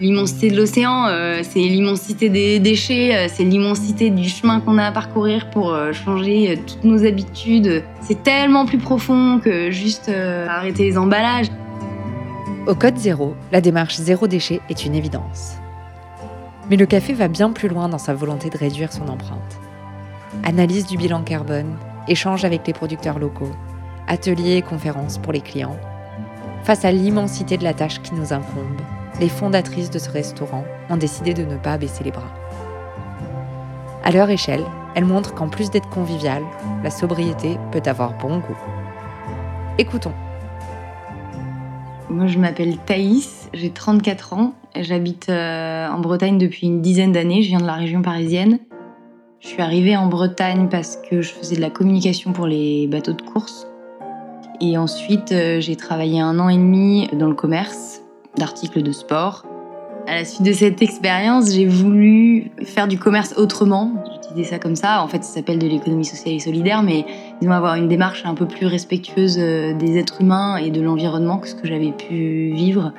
L'immensité de l'océan, euh, c'est l'immensité des déchets, euh, c'est l'immensité du chemin qu'on a à parcourir pour euh, changer toutes nos habitudes. C'est tellement plus profond que juste arrêter les emballages. Au Code Zéro, la démarche zéro déchet est une évidence. Mais le café va bien plus loin dans sa volonté de réduire son empreinte. Analyse du bilan carbone, échange avec les producteurs locaux, ateliers et conférences pour les clients. Face à l'immensité de la tâche qui nous incombe, les fondatrices de ce restaurant ont décidé de ne pas baisser les bras. À leur échelle, elles montrent qu'en plus d'être conviviale, la sobriété peut avoir bon goût. Écoutons. Moi, je m'appelle Thaïs, j'ai 34 ans, j'habite euh, en Bretagne depuis une dizaine d'années, je viens de la région parisienne. Je suis arrivée en Bretagne parce que je faisais de la communication pour les bateaux de course. Et ensuite, euh, j'ai travaillé un an et demi dans le commerce d'articles de sport. À la suite de cette expérience, j'ai voulu faire du commerce autrement. J'utilisais ça comme ça. En fait, ça s'appelle de l'économie sociale et solidaire, mais disons avoir une démarche un peu plus respectueuse euh, des êtres humains et de l'environnement que ce que j'avais pu vivre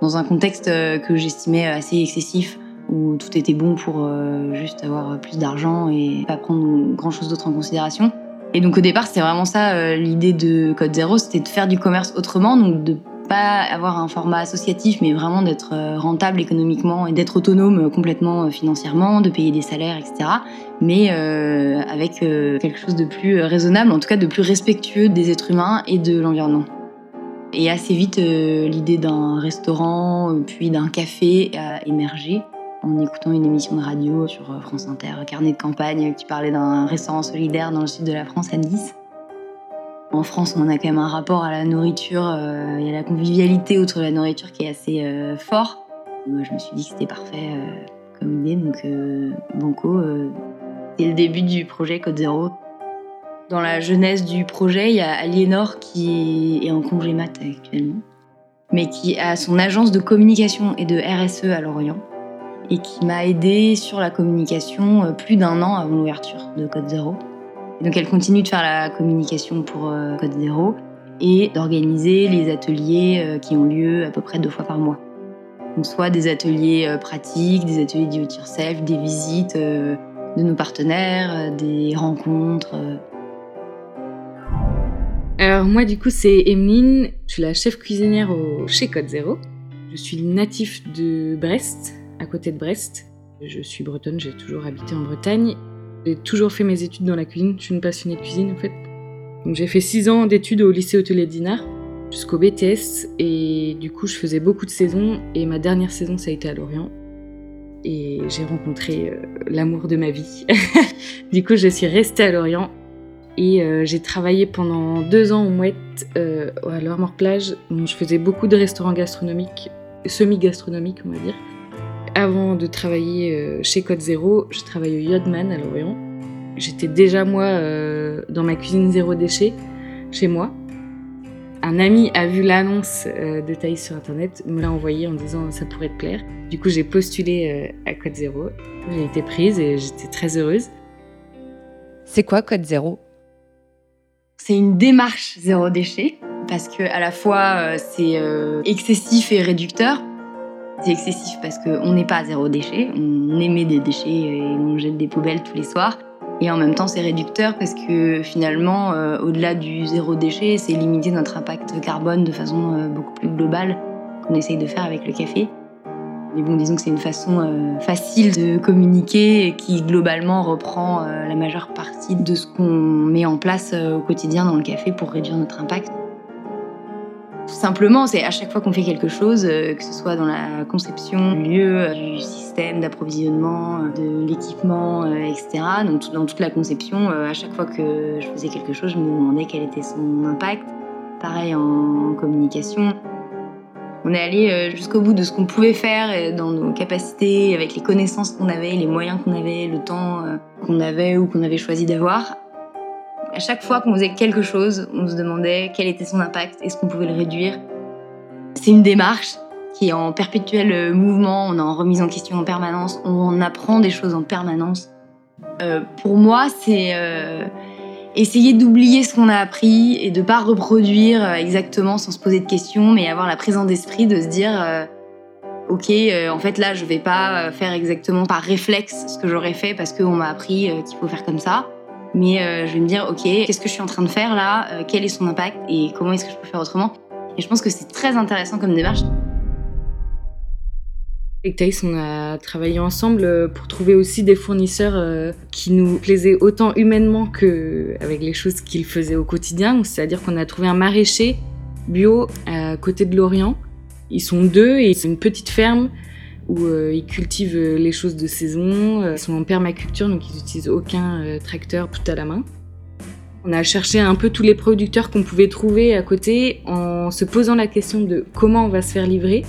dans un contexte euh, que j'estimais assez excessif où tout était bon pour euh, juste avoir plus d'argent et pas prendre grand chose d'autre en considération. Et donc au départ, c'était vraiment ça l'idée de Code Zéro, c'était de faire du commerce autrement, donc de pas avoir un format associatif, mais vraiment d'être euh, rentable économiquement et d'être autonome euh, complètement euh, financièrement, de payer des salaires, etc. Mais avec quelque chose de plus raisonnable, en tout cas de plus respectueux des êtres humains et de l'environnement. Et assez vite, l'idée d'un restaurant, puis d'un café a émergé en écoutant une émission de radio sur France Inter, Carnet de campagne, qui parlait d'un restaurant solidaire dans le sud de la France à Nice. En France, on a quand même un rapport à la nourriture euh, et à la convivialité autour de la nourriture qui est assez euh, fort. Moi, je me suis dit que c'était parfait euh, comme idée, donc Banco, c'est le début du projet Code Zéro. Dans la jeunesse du projet, il y a Aliénor qui est en congé mat actuellement, mais qui a son agence de communication et de RSE à Lorient et qui m'a aidé sur la communication plus d'un an avant l'ouverture de Code Zéro. Donc elle continue de faire la communication pour euh, Code Zéro et d'organiser les ateliers euh, qui ont lieu à peu près deux fois par mois. Donc soit des ateliers euh, pratiques, des ateliers do it yourself, des visites de nos partenaires, des rencontres. Alors moi du coup c'est Emeline, je suis la chef cuisinière au, chez Code Zéro. Je suis natif de Brest, à côté de Brest. Je suis bretonne, j'ai toujours habité en Bretagne j'ai toujours fait mes études dans la cuisine. Je suis une passionnée de cuisine en fait. Donc j'ai fait 6 ans d'études au lycée hôtelier de Dinard jusqu'au BTS et du coup je faisais beaucoup de saisons et ma dernière saison ça a été à Lorient et j'ai rencontré euh, l'amour de ma vie. du coup je suis restée à Lorient et euh, j'ai travaillé pendant deux ans au Mouette euh, à l'Armor Plage où je faisais beaucoup de restaurants gastronomiques, semi-gastronomiques on va dire avant de travailler euh, chez Code Zéro, je travaillais au Yodman à Lorient. J'étais déjà moi euh, dans ma cuisine zéro déchet chez moi. Un ami a vu l'annonce euh, de Thaïs sur internet, me l'a envoyé en disant ça pourrait te plaire. Du coup, j'ai postulé à Code Zéro. J'ai été prise et j'étais très heureuse. C'est quoi Code Zéro? C'est une démarche zéro déchet parce que à la fois c'est excessif et réducteur c'est excessif parce qu'on n'est pas à zéro déchet, on émet des déchets et on jette des poubelles tous les soirs. Et en même temps, c'est réducteur parce que finalement, euh, au-delà du zéro déchet, c'est limiter notre impact carbone de façon euh, beaucoup plus globale qu'on essaye de faire avec le café. Mais bon, disons que c'est une façon euh, facile de communiquer qui globalement reprend la majeure partie de ce qu'on met en place au quotidien dans le café pour réduire notre impact. Tout simplement, c'est à chaque fois qu'on fait quelque chose, euh, que ce soit dans la conception du lieu, euh, du système d'approvisionnement, euh, de l'équipement, etc. Donc dans toute la conception, à chaque fois que je faisais quelque chose, je me demandais quel était son impact. Pareil en communication. On est allé jusqu'au bout de ce qu'on pouvait faire dans nos capacités, avec les connaissances qu'on avait, les moyens qu'on avait, le temps qu'on avait ou qu'on avait choisi d'avoir. À chaque fois qu'on faisait quelque chose, on se demandait quel était son impact, est-ce qu'on pouvait le réduire. C'est une démarche qui est en perpétuel euh, mouvement, on est en remise en question en permanence, on apprend des choses en permanence. Euh, pour moi, c'est euh, essayer d'oublier ce qu'on a appris et de ne pas reproduire exactement sans se poser de questions, mais avoir la présence d'esprit de se dire ok, en fait là, je vais pas faire exactement par réflexe ce que j'aurais fait parce qu'on m'a appris qu'il faut faire comme ça. Mais je vais me dire, ok, qu'est-ce que je suis en train de faire là? Quel est son impact? Et comment est-ce que je peux faire autrement? Et je pense que c'est très intéressant comme démarche. Avec Thaïs, on a travaillé ensemble pour trouver aussi des fournisseurs qui nous plaisaient autant humainement qu'avec les choses qu'ils faisaient au quotidien. C'est-à-dire qu'on a trouvé un maraîcher bio à côté de Lorient. Ils sont deux et c'est une petite ferme où euh, ils cultivent euh, les choses de saison. Euh, ils sont en permaculture, donc ils n'utilisent aucun tracteur, tout à la main. On a cherché un peu tous les producteurs qu'on pouvait trouver à côté en se posant la question de comment on va se faire livrer.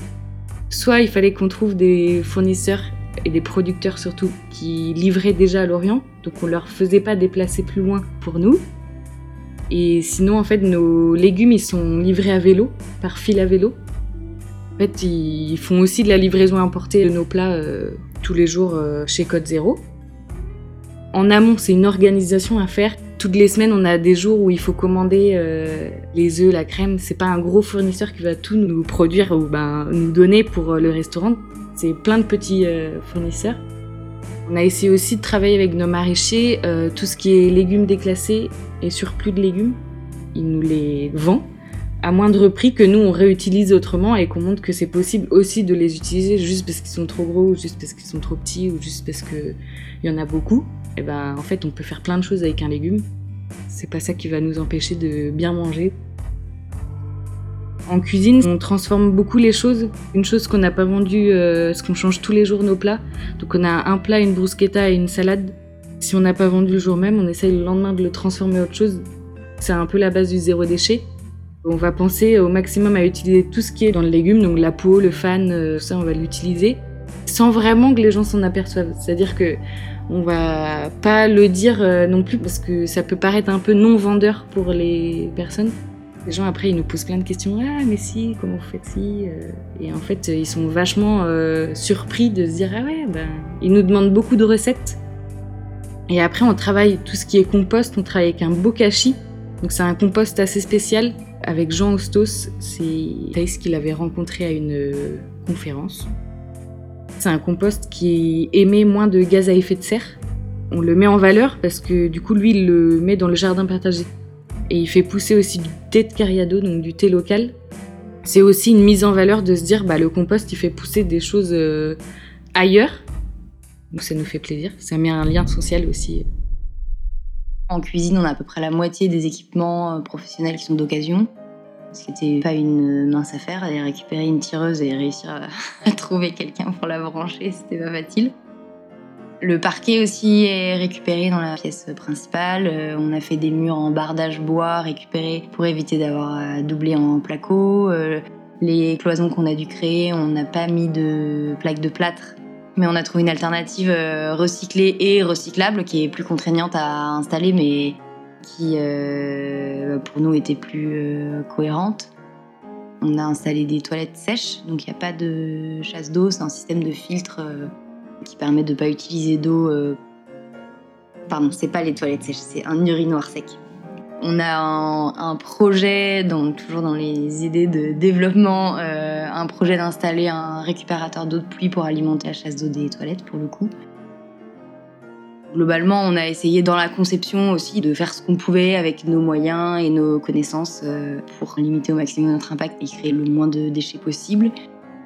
Soit il fallait qu'on trouve des fournisseurs et des producteurs surtout qui livraient déjà à Lorient, donc on leur faisait pas déplacer plus loin pour nous. Et sinon, en fait, nos légumes, ils sont livrés à vélo, par fil à vélo. En fait, ils font aussi de la livraison importée de nos plats euh, tous les jours euh, chez Code Zéro. En amont, c'est une organisation à faire. Toutes les semaines, on a des jours où il faut commander euh, les œufs, la crème. C'est pas un gros fournisseur qui va tout nous produire ou ben, nous donner pour le restaurant. C'est plein de petits fournisseurs. On a essayé aussi de travailler avec nos maraîchers tout ce qui est légumes déclassés et surplus de légumes. Ils nous les vendent à moindre prix que nous on réutilise autrement et qu'on montre que c'est possible aussi de les utiliser juste parce qu'ils sont trop gros ou juste parce qu'ils sont trop petits ou juste parce qu'il y en a beaucoup. Et ben en fait on peut faire plein de choses avec un légume. C'est pas ça qui va nous empêcher de bien manger. En cuisine, on transforme beaucoup les choses. Une chose qu'on n'a pas vendue, euh, ce qu'on change tous les jours nos plats. Donc on a un plat, une bruschetta et une salade. Si on n'a pas vendu le jour même, on essaye le lendemain de le transformer en autre chose. C'est un peu la base du zéro déchet. On va penser au maximum à utiliser tout ce qui est dans le légume, donc la peau, le fan, euh, ça on va l'utiliser, sans vraiment que les gens s'en aperçoivent. C'est-à-dire que on va pas le dire euh, non plus parce que ça peut paraître un peu non vendeur pour les personnes. Les gens après ils nous posent plein de questions. Ah mais si, comment vous faites si euh? Et en fait ils sont vachement surpris de se dire ah ouais ben ils nous demandent beaucoup de recettes. Et après on travaille tout ce qui est compost. On travaille avec un bokashi. Donc c'est un compost assez spécial avec Jean Ostos. C'est Thaïs qu'il avait rencontré à une euh, conférence. C'est un compost qui émet moins de gaz à effet de serre. On le met en valeur parce que du coup lui il le met dans le jardin partagé et il fait pousser aussi du thé de cariado, donc du thé local. C'est aussi une mise en valeur de se dire bah le compost il fait pousser des choses euh, ailleurs. Donc ça nous fait plaisir. Ça met un lien social aussi. En cuisine, on a à peu près la moitié des équipements euh, professionnels qui sont d'occasion. Ce qui n'était pas une mince affaire, aller récupérer une tireuse et réussir à, trouver quelqu'un pour la brancher, c'était pas facile. Le parquet aussi est récupéré dans la pièce principale. Euh, on a fait des murs en bardage bois récupérés pour éviter d'avoir à doubler en placo. Euh, les cloisons qu'on a dû créer, on n'a pas mis de plaques de plâtre, mais on a trouvé une alternative euh, recyclée et recyclable qui est plus contraignante à installer, mais qui pour nous était plus cohérente. On a installé des toilettes sèches, donc il n'y a pas de chasse d'eau, c'est un système de filtre qui permet de ne pas utiliser d'eau. Euh... Pardon, c'est pas les toilettes sèches, c'est un urinoir sec. On a un, projet, donc toujours dans les idées de développement, euh, un projet d'installer un récupérateur d'eau de pluie pour alimenter la chasse d'eau des toilettes pour le coup. Globalement, on a essayé dans la conception aussi de faire ce qu'on pouvait avec nos moyens et nos connaissances euh, pour limiter au maximum notre impact et créer le moins de déchets possible.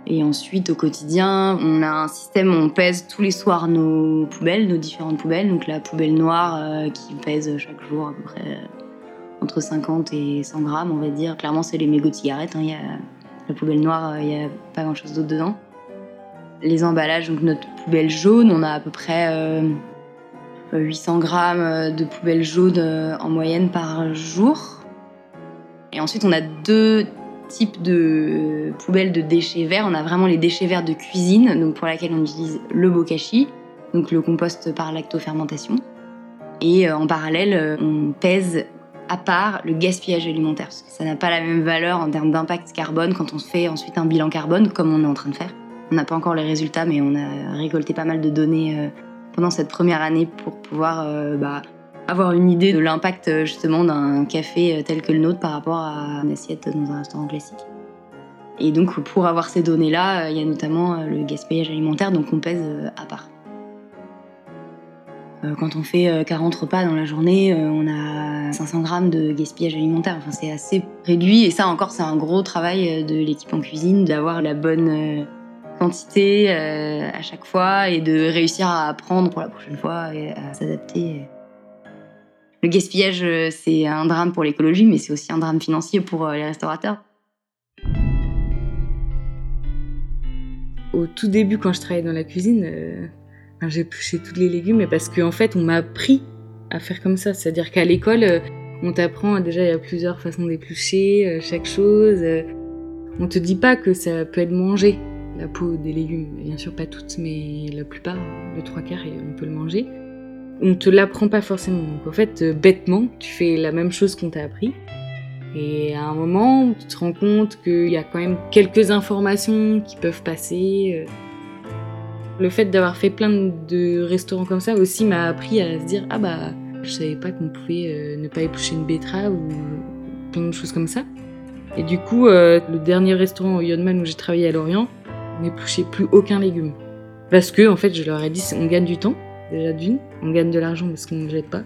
Et ensuite, au quotidien, on a un système où on pèse tous les soirs nos poubelles, nos différentes poubelles. Donc la poubelle noire euh, qui pèse chaque jour à peu près entre 50 et 100 grammes, on va dire. Clairement, c'est les mégots de cigarettes. Hein. Y a, la poubelle noire, il n'y a pas grand-chose d'autre dedans. Les emballages, donc notre poubelle jaune, on a à peu près 800 euh, grammes de poubelle jaune en moyenne par jour. Et ensuite, on a deux type de poubelle de déchets verts. On a vraiment les déchets verts de cuisine, donc pour laquelle on utilise le bokashi, donc le compost par lactofermentation. Et euh, en parallèle, euh, on pèse à part le gaspillage alimentaire, parce que ça n'a pas la même valeur en termes d'impact carbone quand on fait ensuite un bilan carbone, comme on est en train de faire. On n'a pas encore les résultats, mais on a récolté pas mal de données euh, pendant cette première année pour pouvoir bah, avoir une idée de l'impact euh, justement d'un café euh, tel que le nôtre par rapport à une assiette dans un restaurant classique. Et donc, pour avoir ces données-là, il y a notamment le gaspillage alimentaire, donc on pèse à part. Quand on fait 40 repas dans la journée, on a 500 grammes de gaspillage alimentaire. Enfin, c'est assez réduit. Et ça encore, c'est un gros travail de l'équipe en cuisine, d'avoir la bonne quantité à chaque fois et de réussir à apprendre pour la prochaine fois et à s'adapter. Le gaspillage, c'est un drame pour l'écologie, mais c'est aussi un drame financier pour les restaurateurs. Au tout début, quand je travaillais dans la cuisine, euh, j'ai poussé tous les légumes, mais parce qu'en fait, on m'a appris à faire comme ça. C'est-à-dire qu'à l'école, euh, on t'apprend déjà il y a plusieurs façons d'éplucher euh, chaque chose. on te dit pas que ça peut être mangé, la peau des légumes. Bien sûr, pas toutes, mais la plupart, le trois quarts, on peut le manger. On te l'apprend pas forcément. Donc en fait, bêtement, tu fais la même chose qu'on t'a appris. Et à un moment, tu te rends compte qu'il y a quand même quelques informations qui peuvent passer. Le fait d'avoir fait plein de restaurants comme ça aussi m'a appris à se dire ah bah je savais pas qu'on pouvait euh, ne pas éplucher une betterave ou plein de choses comme ça. Et du coup, euh, le dernier restaurant au Yodman où j'ai travaillé à Lorient, on n'épluchait plus aucun légume. Parce que en fait, je leur ai dit on gagne du temps déjà d'une, on gagne de l'argent parce qu'on ne jette pas.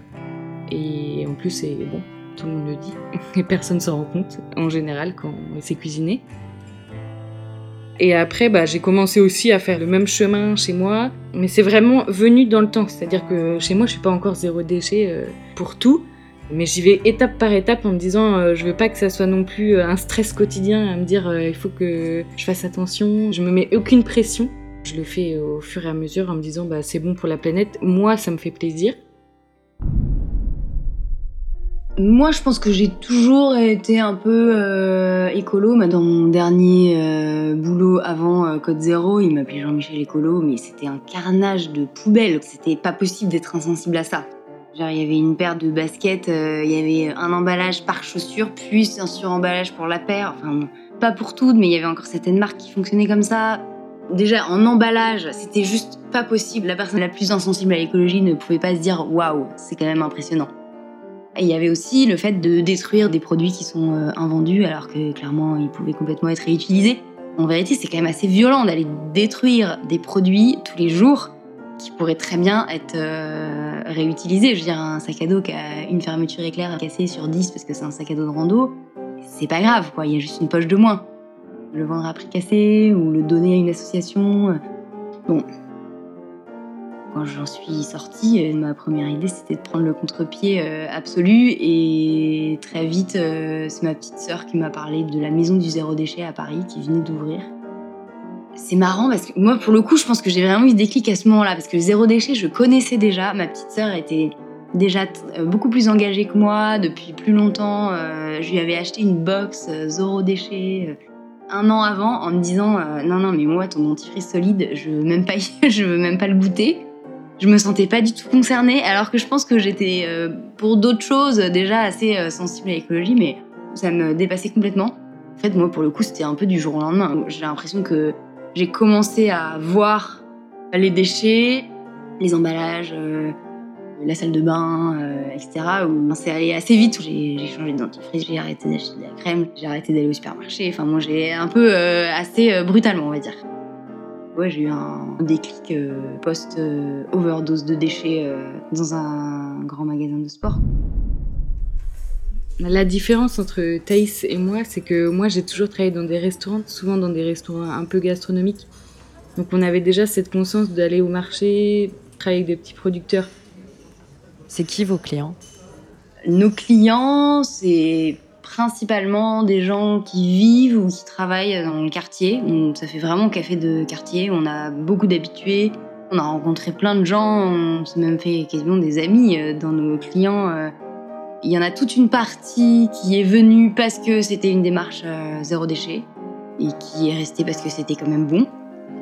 Et en plus, c'est bon, tout le monde le dit, et personne s'en rend compte en général quand c'est cuisiné. Et après, bah, j'ai commencé aussi à faire le même chemin chez moi, mais c'est vraiment venu dans le temps. C'est-à-dire que chez moi, je suis pas encore zéro déchet euh, pour tout, mais j'y vais étape par étape en me disant, euh, je veux pas que ça soit non plus euh, un stress quotidien à me dire, il faut que je fasse attention. Je me mets aucune pression. Je le fais au fur et à mesure en me disant, bah, c'est bon pour la planète. Moi, ça me fait plaisir. Moi, je pense que j'ai toujours été un peu euh, écolo. dans mon dernier euh, boulot avant euh, Code Zéro, il m'appelait Jean-Michel Écolo, mais c'était un carnage de poubelles. C'était pas possible d'être insensible à ça. Genre, il y avait une paire de baskets, il y avait un emballage par chaussure, plus un suremballage pour la paire. Enfin, pas pour toutes, mais il y avait encore certaines marques qui fonctionnaient comme ça. Déjà, en emballage, c'était juste pas possible. La personne la plus insensible à l'écologie ne pouvait pas se dire waouh, c'est quand même impressionnant. Et il y avait aussi le fait de détruire des produits qui sont euh, invendus alors que clairement ils pouvaient complètement être réutilisés. En vérité, c'est quand même assez violent d'aller détruire des produits tous les jours qui pourraient très bien être euh, réutilisés. Je veux dire, un sac à dos qui a une fermeture éclair cassée sur 10 parce que c'est un sac à dos de rando, c'est pas grave, quoi. Il y a juste une poche de moins. Le vendre à prix cassé ou le donner à une association. Euh, bon, quand j'en suis sortie, euh, ma première idée c'était de prendre le contre-pied euh, absolu et très vite euh, c'est ma petite sœur qui m'a parlé de la maison du zéro déchet à Paris qui venait d'ouvrir. C'est marrant parce que moi pour le coup je pense que j'ai vraiment eu ce déclic à ce moment-là parce que le zéro déchet je connaissais déjà, ma petite sœur était déjà beaucoup plus engagée que moi depuis plus longtemps. je lui avais acheté une box zéro déchet un an avant en me disant non non mais moi ton dentifrice solide je veux même pas je veux même pas le goûter je me sentais pas du tout concernée, alors que je pense que j'étais euh, pour d'autres choses déjà assez euh, sensible à l'écologie, mais ça me dépassait complètement. En fait, moi, pour le coup, c'était un peu du jour au lendemain. J'ai l'impression que j'ai commencé à voir les déchets, les emballages, euh, la salle de bain, etc. Où c'est allé assez vite, j'ai changé de dentifrice, j'ai arrêté d'acheter de la crème, j'ai arrêté d'aller au supermarché. Enfin, moi, j'ai un peu assez brutalement, on va dire. Ouais, j'ai eu un déclic euh, post-overdose de déchets euh, dans un grand magasin de sport. La différence entre Thaïs et moi, c'est que moi j'ai toujours travaillé dans des restaurants, souvent dans des restaurants un peu gastronomiques. Donc on avait déjà cette conscience d'aller au marché, travailler avec des petits producteurs. C'est qui vos clients? Nos clients, c'est principalement des gens qui vivent ou qui travaillent dans le quartier. ça fait vraiment café de quartier. On a beaucoup d'habitués. On a rencontré plein de gens. On s'est même fait quasiment des amis euh, dans nos clients. Euh. Il y en a toute une partie qui est venue parce que c'était une démarche euh, zéro déchet et qui est restée parce que c'était quand même bon.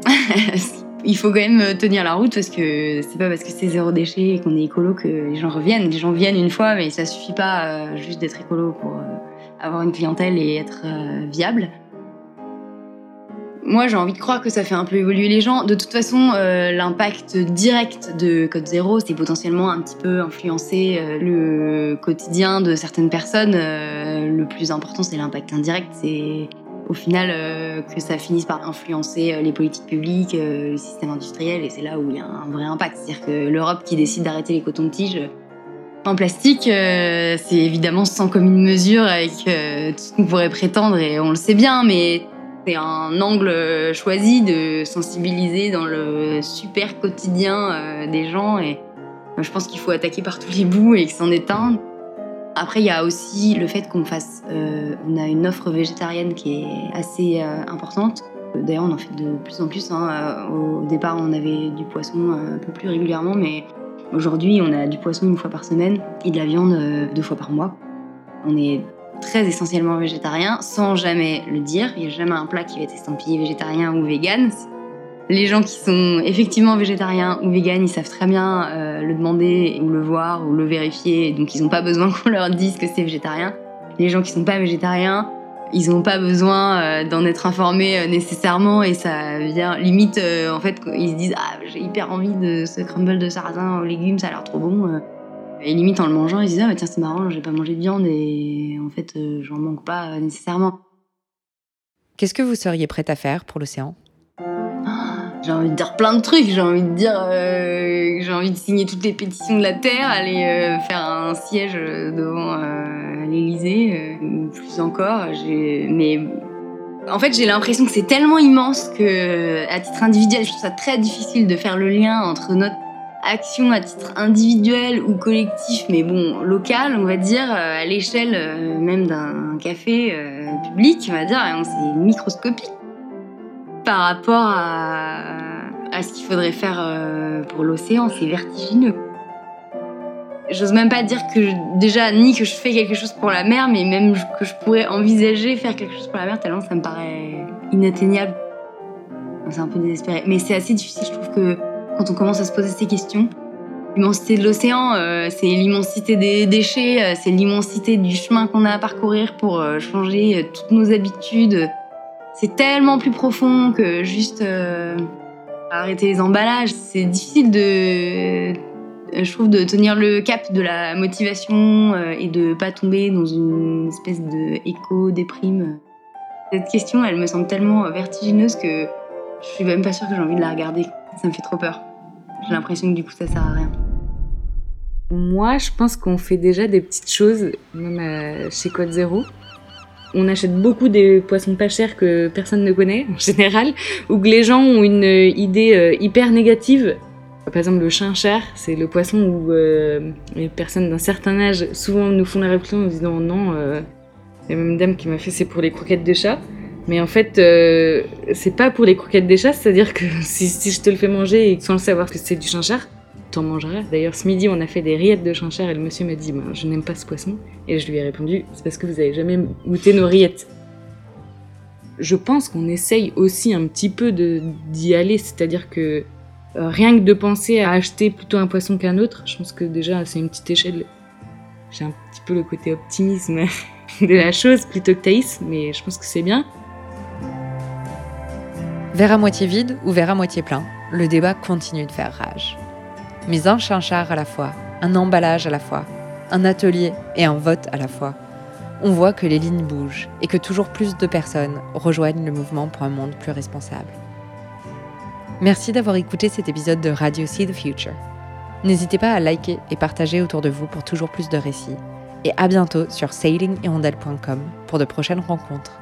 Il faut quand même tenir la route parce que c'est pas parce que c'est zéro déchet et qu'on est écolo que les gens reviennent. Les gens viennent une fois, mais ça suffit pas juste d'être écolo pour avoir une clientèle et être euh, viable. Moi, j'ai envie de croire que ça fait un peu évoluer les gens. De toute façon, euh, l'impact direct de Code Zéro, c'est potentiellement un petit peu influencer euh, le quotidien de certaines personnes. le plus important, c'est l'impact indirect. C'est au final que ça finisse par influencer les politiques publiques, le système industriel, et c'est là où il y a un vrai impact. C'est-à-dire que l'Europe qui décide d'arrêter les cotons-tiges en plastique, c'est évidemment sans commune mesure avec tout ce qu'on pourrait prétendre, et on le sait bien, mais c'est un angle choisi de sensibiliser dans le super quotidien des gens, et je pense qu'il faut attaquer par tous les bouts et que est un. Après, il y a aussi le fait qu'on fasse, euh, on a une offre végétarienne qui est assez euh, importante. D'ailleurs, on en fait de plus en plus. Hein. Euh, au départ, on avait du poisson un peu plus régulièrement, mais aujourd'hui, on a du poisson une fois par semaine et de la viande deux fois par mois. On est très essentiellement végétarien, sans jamais le dire. Il n'y a jamais un plat qui va être estampillé végétarien ou vegan. Les gens qui sont effectivement végétariens ou véganes, ils savent très bien euh, le demander ou le voir ou le vérifier, donc ils n'ont pas besoin qu'on leur dise que c'est végétarien. Les gens qui sont pas végétariens, ils n'ont pas besoin euh, d'en être informés euh, nécessairement et ça vient limite en fait ils se disent ah j'ai hyper envie de ce crumble de sarrasin aux légumes, ça a l'air trop bon. Et limite en le mangeant, ils se disent ah bah, tiens c'est marrant, j'ai pas mangé de viande et en fait j'en manque pas nécessairement. Qu'est-ce que vous seriez prête à faire pour l'océan? J'ai envie de dire plein de trucs. J'ai envie de dire, euh, j'ai envie de signer toutes les pétitions de la terre, aller euh, faire un siège devant euh, l'Élysée, ou plus encore. Mais en fait, j'ai l'impression que c'est tellement immense que, à titre individuel, je trouve ça très difficile de faire le lien entre notre action à titre individuel ou collectif, mais bon, local, on va dire, à l'échelle même d'un café public, on va dire, c'est microscopique par rapport à, ce qu'il faudrait faire euh, pour l'océan. C'est vertigineux. J'ose même pas dire que déjà ni que je fais quelque chose pour la mer, mais même que je pourrais envisager faire quelque chose pour la mer, tellement ça me paraît inatteignable. C'est un peu désespéré. Mais c'est assez difficile, je trouve, que quand on commence à se poser ces questions, l'immensité de l'océan, euh, c'est l'immensité des déchets, euh, c'est l'immensité du chemin qu'on a à parcourir pour changer toutes nos habitudes, c'est tellement plus profond que juste euh, arrêter les emballages. C'est difficile de, je trouve, de tenir le cap de la motivation euh, et de pas tomber dans une espèce de écho-déprime. Cette question, elle me semble tellement vertigineuse que je suis même pas sûre que j'ai envie de la regarder. Ça me fait trop peur. J'ai l'impression que du coup, ça sert à rien. Moi, je pense qu'on fait déjà des petites choses, même euh, chez Code Zéro on achète beaucoup des poissons pas chers que personne ne connaît en général, ou que les gens ont une idée euh, hyper négative. Par exemple, le chinchard, c'est le poisson où euh, les personnes d'un certain âge souvent nous font la réflexion en disant non. Euh, la même dame qui m'a fait c'est pour les croquettes de chat. Mais en fait, c'est pas pour les croquettes des chats, c'est-à-dire que si, si, je te le fais manger et sans le savoir que c'est du chinchard, t'en mangeras. D'ailleurs, ce midi, on a fait des rillettes de chinchard et le monsieur m'a dit bah, Je n'aime pas ce poisson. Et je lui ai répondu C'est parce que vous avez jamais goûté nos rillettes. Je pense qu'on essaye aussi un petit peu d'y aller, c'est-à-dire que euh, rien que de penser à acheter plutôt un poisson qu'un autre, je pense que déjà c'est une petite échelle. J'ai un petit peu le côté optimisme de la chose plutôt que Thaïs, mais je pense que c'est bien. Verre à moitié vide ou verre à moitié plein, le débat continue de faire rage mais un chinchard à la fois, un emballage à la fois, un atelier et un vote à la fois. On voit que les lignes bougent et que toujours plus de personnes rejoignent le mouvement pour un monde plus responsable. Merci d'avoir écouté cet épisode de Radio See the Future. N'hésitez pas à liker et partager autour de vous pour toujours plus de récits. Et à bientôt sur sailinghirondelle.com pour de prochaines rencontres.